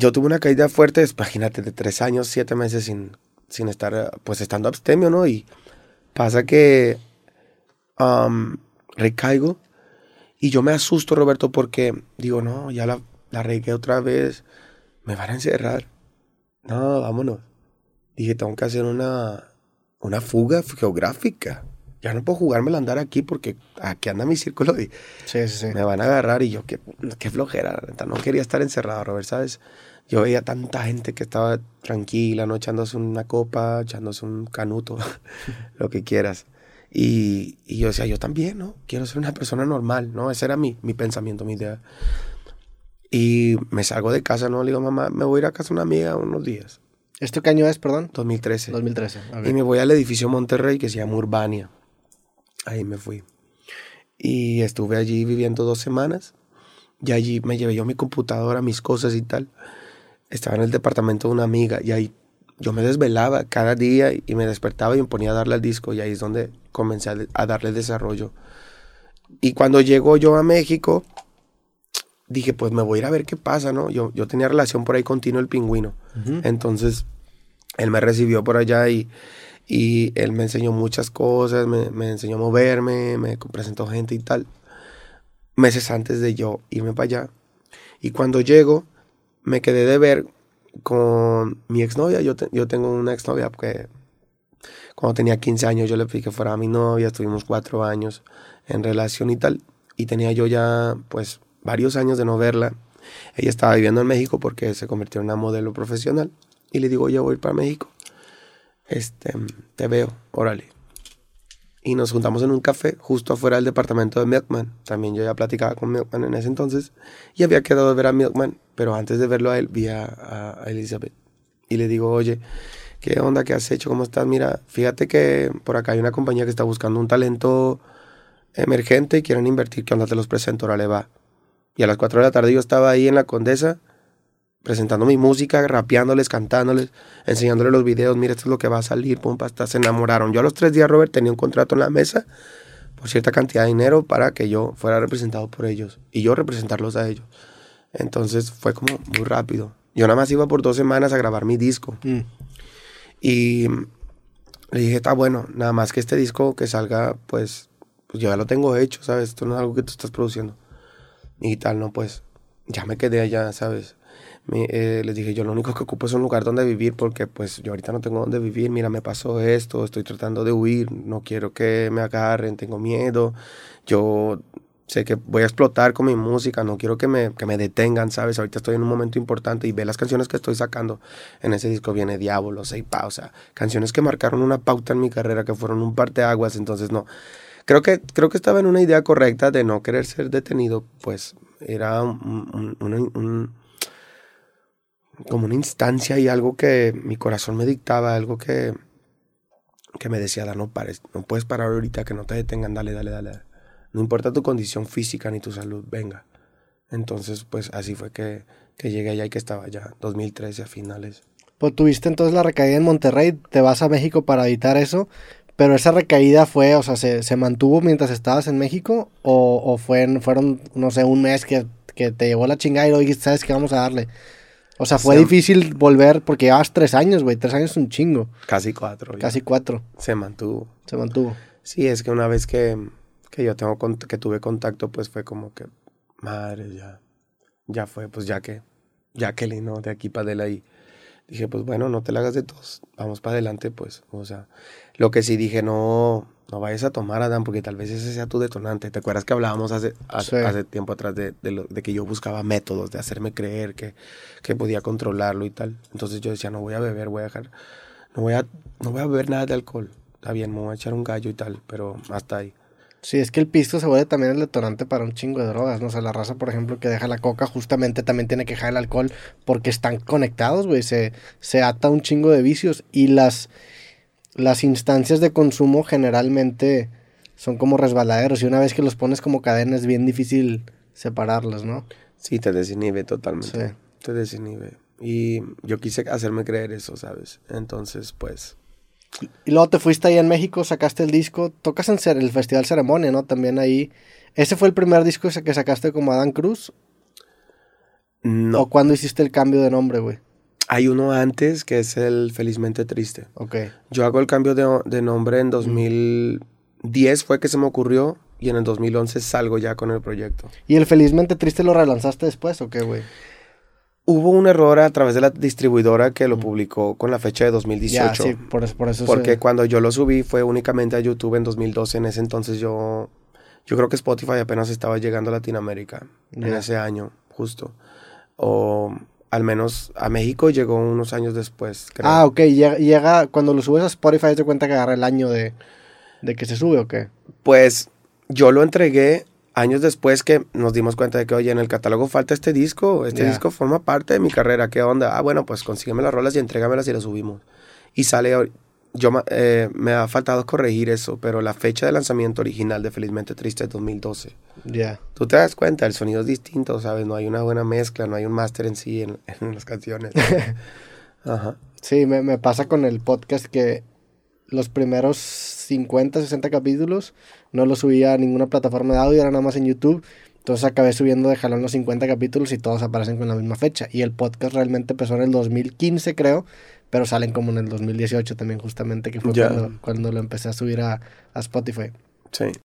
yo tuve una caída fuerte, imagínate, de tres años, siete meses sin, sin estar, pues estando abstemio, ¿no? Y pasa que um, recaigo y yo me asusto, Roberto, porque digo, no, ya la, la regué otra vez, me van a encerrar. No, vámonos. Dije, tengo que hacer una, una fuga geográfica. Ya no puedo jugármela andar aquí porque aquí anda mi círculo y Sí, sí, sí. me van a agarrar. Y yo, qué, qué flojera, la neta, no quería estar encerrado, Robert, ¿sabes? Yo veía tanta gente que estaba tranquila, ¿no? Echándose una copa, echándose un canuto, lo que quieras. Y, y yo decía, yo también, ¿no? Quiero ser una persona normal, ¿no? Ese era mi, mi pensamiento, mi idea. Y me salgo de casa, ¿no? Le digo, mamá, me voy a ir a casa de una amiga unos días. ¿Esto qué año es, perdón? 2013. 2013. ok. Y me voy al edificio Monterrey que se llama Urbania. Ahí me fui. Y estuve allí viviendo dos semanas. Y allí me llevé yo mi computadora, mis cosas y tal. Estaba en el departamento de una amiga y ahí yo me desvelaba cada día y me despertaba y me ponía a darle al disco y ahí es donde comencé a, a darle desarrollo. Y cuando llego yo a México, dije, pues me voy a ir a ver qué pasa, ¿no? Yo, yo tenía relación por ahí con Tino el Pingüino. Entonces, él me recibió por allá y, y él me enseñó muchas cosas, me, me enseñó a moverme, me presentó gente y tal. Meses antes de yo irme para allá. Y cuando llego, me quedé de ver con mi exnovia. Yo, yo tengo una exnovia que cuando tenía 15 años yo le pedí que fuera mi novia, estuvimos cuatro años en relación y tal. Y tenía yo ya, pues, varios años de no verla. Ella estaba viviendo en México porque se convirtió en una modelo profesional. Y le digo, yo voy a para México. Este, te veo, órale. Y nos juntamos en un café justo afuera del departamento de Milkman. También yo ya platicaba con Milkman en ese entonces. Y había quedado de ver a Milkman, pero antes de verlo a él, vi a, a- Elizabeth. Y le digo, oye, ¿qué onda? ¿Qué has hecho? ¿Cómo estás? Mira, fíjate que por acá hay una compañía que está buscando un talento emergente y quieren invertir. ¿Qué onda? Te los presento, órale, va. Y a las 4 de la tarde yo estaba ahí en la Condesa presentando mi música, rapeándoles, cantándoles, enseñándoles los videos, mira, esto es lo que va a salir, pum, hasta se enamoraron. Yo a los tres días, Robert, tenía un contrato en la mesa por cierta cantidad de dinero para que yo fuera representado por ellos y yo representarlos a ellos. Entonces fue como muy rápido. Yo nada más iba por dos semanas a grabar mi disco Mm. y le dije, está bueno, nada más que este disco que salga, pues, pues yo ya lo tengo hecho, ¿sabes? Esto no es algo que tú estás produciendo. Y tal, no, pues, ya me quedé allá, ¿sabes? Me- eh, les dije, yo lo único que ocupo es un lugar donde vivir porque pues yo ahorita no tengo donde vivir, mira, me pasó esto, estoy tratando de huir, no quiero que me agarren, tengo miedo, yo sé que voy a explotar con mi música, no quiero que me, que me detengan, ¿sabes? Ahorita estoy en un momento importante y ve las canciones que estoy sacando. En ese disco viene Diablo, Seis Pausa, canciones que marcaron una pauta en mi carrera, que fueron un parteaguas, entonces no. Creo que, creo que estaba en una idea correcta de no querer ser detenido, pues era un- un- un- un- como una instancia y algo que mi corazón me dictaba, algo que, que me decía, "Da, no pares, no puedes parar ahorita, que no te detengan, dale, dale, dale. No importa tu condición física ni tu salud, venga. Entonces, pues así fue que, que llegué allá y que estaba ya, 2013 a finales. Pues tuviste entonces la recaída en Monterrey, te vas a México para evitar eso, pero esa recaída fue, o sea, ¿se, se mantuvo mientras estabas en México o, o fue, fueron, no sé, un mes que, que te llevó la chingada y luego dijiste, ¿sabes qué vamos a darle? O sea, fue Se- difícil volver porque llevabas tres años, güey, tres años es un chingo, Casi cuatro. ya. casi cuatro, Se mantuvo. se mantuvo. Sí, es que una vez que, que yo tengo que tuve contacto, pues fue como que, madre, ya, ya fue, pues ya que, ya que le no, de aquí para. Y dije, pues bueno, no te la hagas de tos, vamos para adelante, pues, o sea, lo que sí dije, no, no vayas a tomar, Adán, porque tal vez ese sea tu detonante. ¿Te acuerdas que hablábamos hace, hace, Sí. hace tiempo atrás de, de, lo- de que yo buscaba métodos de hacerme creer que, que podía controlarlo y tal? Entonces yo decía, no voy a beber, voy a dejar, no voy a, no voy a beber nada de alcohol. Está bien, me voy a echar un gallo y tal, pero hasta ahí. Sí, es que el pisto se vuelve también el detonante para un chingo de drogas, ¿no? O sea, la raza, por ejemplo, que deja la coca, justamente también tiene que dejar el alcohol porque están conectados, güey. Se, se ata un chingo de vicios y las, las instancias de consumo generalmente son como resbaladeros y una vez que los pones como cadena es bien difícil separarlos, ¿no? Sí, te desinhibe totalmente. Sí. Te desinhibe. Y yo quise hacerme creer eso, ¿sabes? Entonces, pues, Y luego te fuiste ahí en México, sacaste el disco, tocas en el Festival Ceremonia, ¿no? También ahí. ¿Ese fue el primer disco que sacaste como Adán Cruz? No. ¿O cuándo hiciste el cambio de nombre, güey? Hay uno antes que es el Felizmente Triste. Ok. Yo hago el cambio de, de nombre en 2010, fue que se me ocurrió, y en el 2011 salgo ya con el proyecto. ¿Y el Felizmente Triste lo relanzaste después o qué, güey? Hubo un error a través de la distribuidora que lo publicó con la fecha de 2018. Ya, sí, por eso, por eso Porque se- cuando yo lo subí fue únicamente a YouTube en 2012. En ese entonces yo, yo creo que Spotify apenas estaba llegando a Latinoamérica en ese año, justo. O al menos a México llegó unos años después. Creo. Ah, ok. Llega, llega- cuando lo subes a Spotify, te cuenta que agarra el año de, de que se sube o qué. Pues yo lo entregué años después que nos dimos cuenta de que, oye, en el catálogo falta este disco. Este disco forma parte de mi carrera. ¿Qué onda? Ah, bueno, pues consígueme las rolas y entrégamelas y las subimos. Y sale. ahor- Yo eh, me ha faltado corregir eso, pero la fecha de lanzamiento original de Felizmente Triste es 2012. Ya. Tú te das cuenta, el sonido es distinto, ¿sabes? No hay una buena mezcla, no hay un máster en sí en, en las canciones. Ajá. Sí, me, me pasa con el podcast que los primeros 50, 60 capítulos no los subía a ninguna plataforma de audio, era nada más en YouTube. Entonces acabé subiendo de jalón los 50 capítulos y todos aparecen con la misma fecha. Y el podcast realmente empezó en el 2015, creo, pero salen como en el 2018 también, justamente, que fue cuando, cuando lo empecé a subir a, a Spotify. Sí.